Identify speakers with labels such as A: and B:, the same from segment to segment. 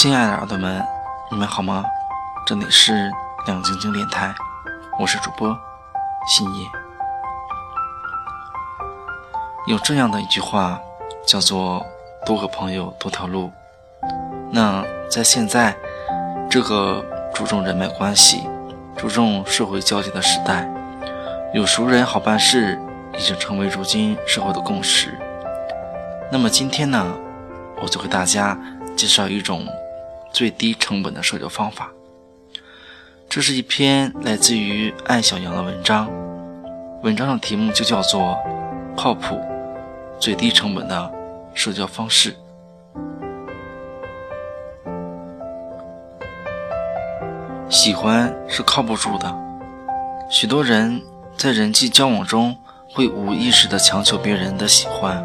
A: 亲爱的耳朵们，你们好吗？这里是亮晶晶电台，我是主播新叶。有这样的一句话，叫做“多个朋友多条路”。那在现在这个注重人脉关系、注重社会交际的时代，有熟人好办事已经成为如今社会的共识。那么今天呢，我就给大家介绍一种最低成本的社交方法。这是一篇来自于艾小阳的文章，文章的题目就叫做“靠谱、最低成本的社交方式”。喜欢是靠不住的，许多人在人际交往中会无意识地强求别人的喜欢，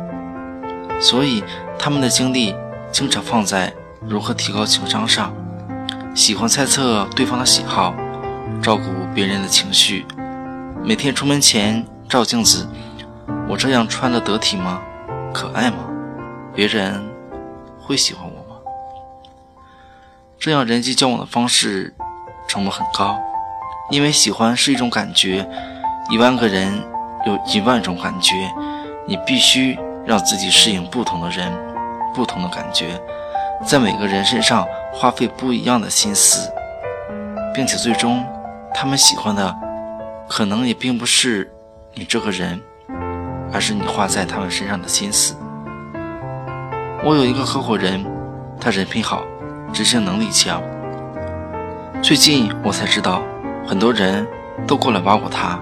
A: 所以他们的精力经常放在如何提高情商上，喜欢猜测对方的喜好，照顾别人的情绪，每天出门前照镜子，我这样穿的得体吗？可爱吗？别人会喜欢我吗？这样人际交往的方式。成本很高，因为喜欢是一种感觉，一万个人有一万种感觉，你必须让自己适应不同的人，不同的感觉，在每个人身上花费不一样的心思，并且最终他们喜欢的可能也并不是你这个人，而是你花在他们身上的心思。我有一个合伙人，他人品好，执行能力强。最近我才知道，很多人都过来挖过他，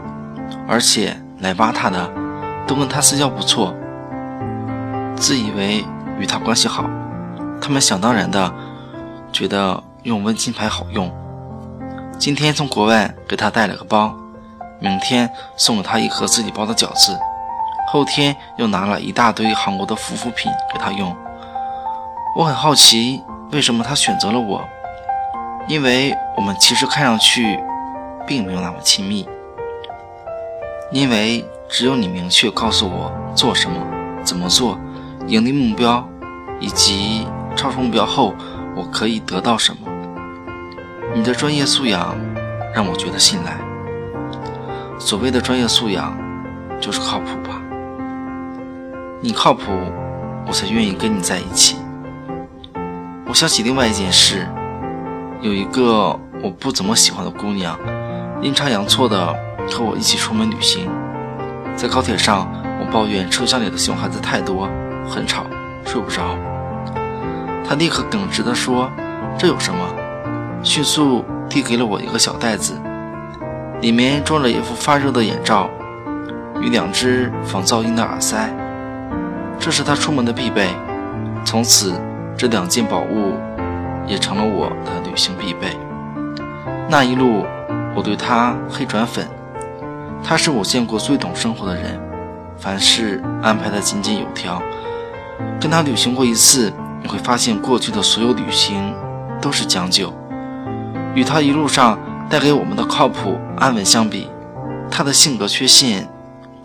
A: 而且来挖他的都跟他私交不错，自以为与他关系好。他们想当然的觉得用温馨牌好用，今天从国外给他带了个包，明天送给他一盒自己包的饺子，后天又拿了一大堆韩国的护肤品给他用。我很好奇，为什么他选择了我？因为我们其实看上去并没有那么亲密，因为只有你明确告诉我做什么、怎么做、盈利目标以及超出目标后我可以得到什么。你的专业素养让我觉得信赖。所谓的专业素养，就是靠谱吧？你靠谱，我才愿意跟你在一起。我想起另外一件事。有一个我不怎么喜欢的姑娘，阴差阳错的和我一起出门旅行，在高铁上，我抱怨车厢里的熊孩子太多，很吵，睡不着。他立刻耿直地说：“这有什么？”迅速递给了我一个小袋子，里面装着一副发热的眼罩与两只防噪音的耳塞，这是他出门的必备。从此，这两件宝物。也成了我的旅行必备。那一路，我对他黑转粉。他是我见过最懂生活的人，凡事安排得井井有条。跟他旅行过一次，你会发现过去的所有旅行都是将就。与他一路上带给我们的靠谱安稳相比，他的性格缺陷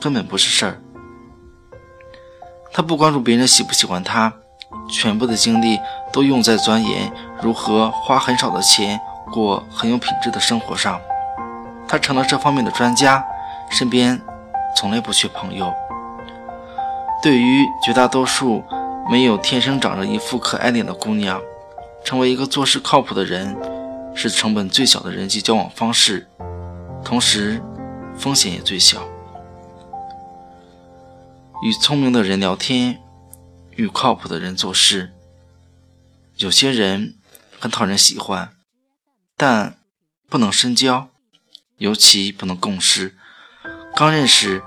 A: 根本不是事儿。他不关注别人喜不喜欢他。全部的精力都用在钻研如何花很少的钱过很有品质的生活上，他成了这方面的专家，身边从来不缺朋友。对于绝大多数没有天生长着一副可爱脸的姑娘，成为一个做事靠谱的人，是成本最小的人际交往方式，同时风险也最小。与聪明的人聊天。与靠谱的人做事，有些人很讨人喜欢，但不能深交，尤其不能共事。刚认识，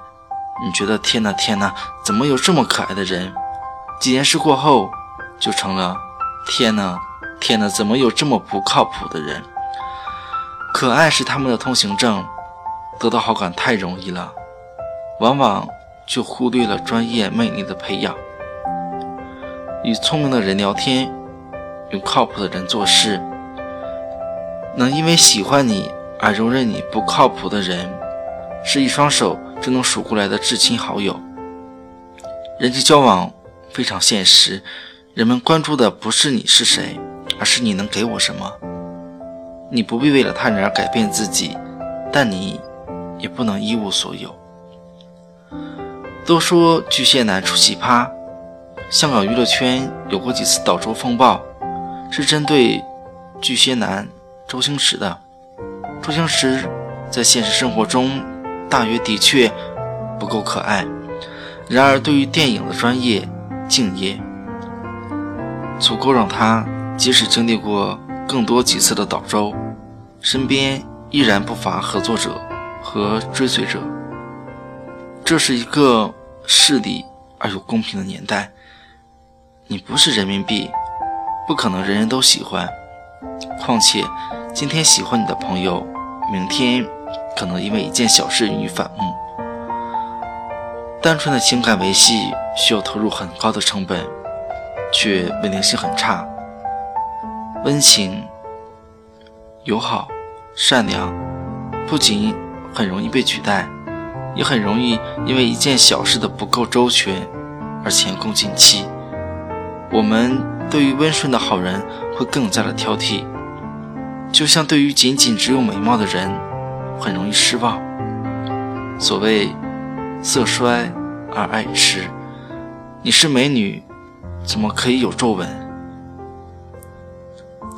A: 你觉得天哪天哪，怎么有这么可爱的人？几件事过后，就成了天哪天哪，怎么有这么不靠谱的人？可爱是他们的通行证，得到好感太容易了，往往就忽略了专业魅力的培养。与聪明的人聊天，与靠谱的人做事，能因为喜欢你而容忍你不靠谱的人，是一双手就能数过来的至亲好友。人际交往非常现实，人们关注的不是你是谁，而是你能给我什么。你不必为了他人而改变自己，但你也不能一无所有。都说巨蟹男出奇葩，香港娱乐圈有过几次倒周风暴，是针对巨蟹男周星驰的。周星驰在现实生活中大约的确不够可爱，然而对于电影的专业敬业，足够让他即使经历过更多几次的倒周。身边依然不乏合作者和追随者。这是一个势利而又公平的年代。你不是人民币，不可能人人都喜欢。况且，今天喜欢你的朋友，明天可能因为一件小事与你反目。单纯的情感维系需要投入很高的成本，却稳定性很差。温情。友好、善良，不仅很容易被取代，也很容易因为一件小事的不够周全而前功尽弃。我们对于温顺的好人会更加的挑剔，就像对于仅仅只有美貌的人，很容易失望。所谓色衰而爱弛，你是美女，怎么可以有皱纹？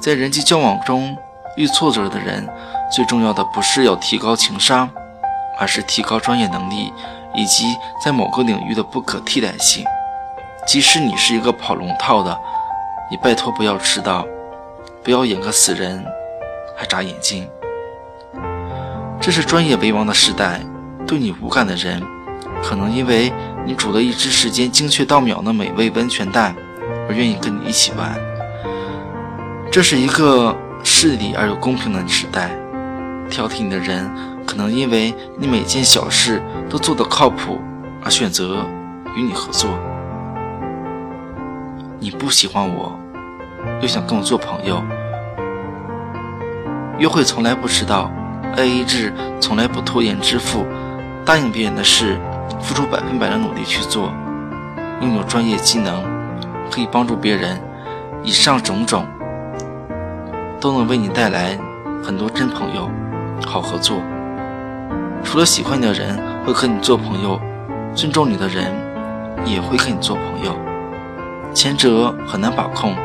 A: 在人际交往中。遇挫折的人，最重要的不是要提高情商，而是提高专业能力以及在某个领域的不可替代性。即使你是一个跑龙套的，你拜托不要迟到，不要演个死人还眨眼睛。这是专业为王的时代，对你无感的人，可能因为你煮了一只时间精确到秒的美味温泉蛋，而愿意跟你一起玩。这是一个。势利而又公平的时代，挑剔你的人可能因为你每件小事都做得靠谱而选择与你合作。你不喜欢我，又想跟我做朋友，约会从来不迟到，AA 制从来不拖延支付，答应别人的事付出百分百的努力去做，拥有专业技能，可以帮助别人，以上种种。都能为你带来很多真朋友，好合作。除了喜欢你的人会和你做朋友，尊重你的人也会跟你做朋友。前者很难把控，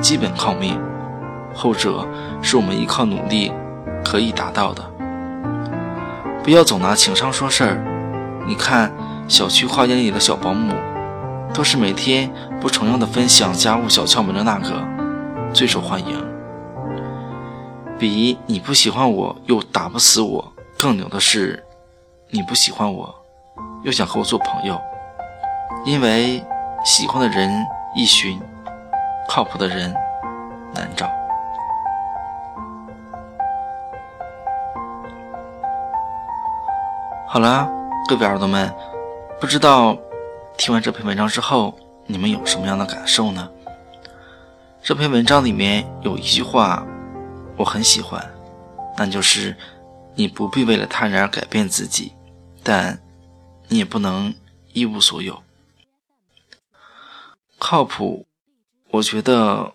A: 基本靠命；后者是我们依靠努力可以达到的。不要总拿情商说事儿。你看，小区花园里的小保姆，都是每天不重样的分享家务小窍门的那个，最受欢迎。比你不喜欢我又打不死我更牛的是，你不喜欢我，又想和我做朋友，因为喜欢的人易寻，靠谱的人难找。好了，各位耳朵们，不知道听完这篇文章之后，你们有什么样的感受呢？这篇文章里面有一句话。我很喜欢，那就是你不必为了他人而改变自己，但你也不能一无所有。靠谱，我觉得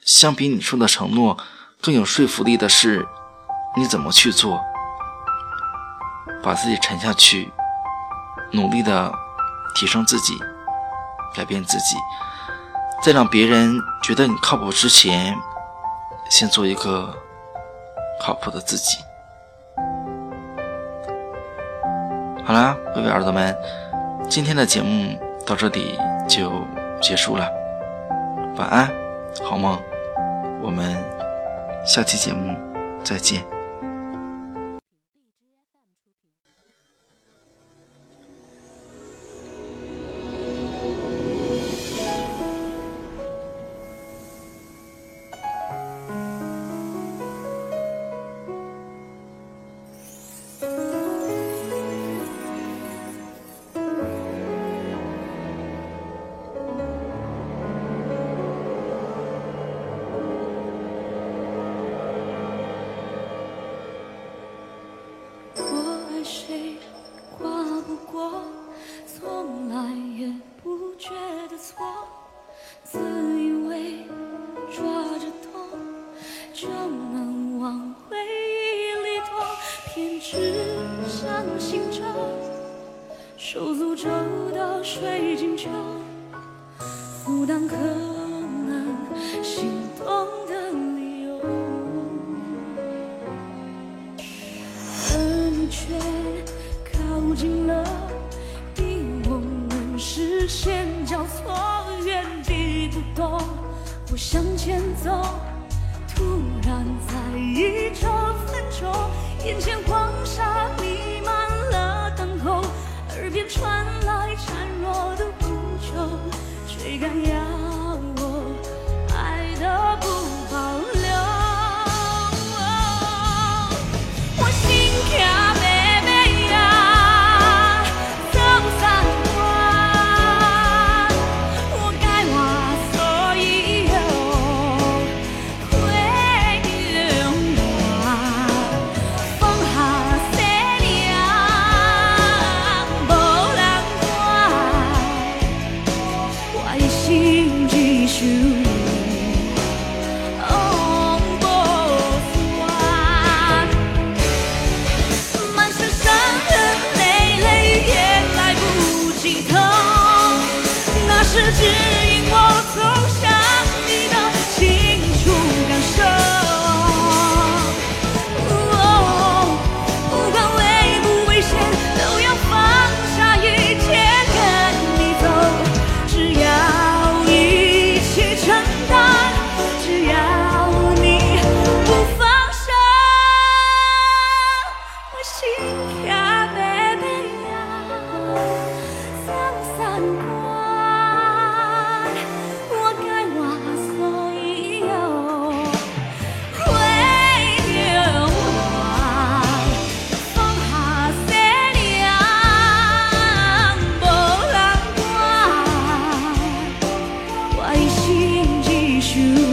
A: 相比你说的承诺更有说服力的是你怎么去做，把自己沉下去，努力的提升自己，改变自己，在让别人觉得你靠谱之前。先做一个靠谱的自己。好啦，各位耳朵们，今天的节目到这里就结束了。晚安，好梦，我们下期节目再见。
B: 咒的水晶球，阻挡可能心动的理由，而你却靠近了，逼我们视线交错，原地不动，不向前走。突然在意这分钟，眼前黄沙也来 you.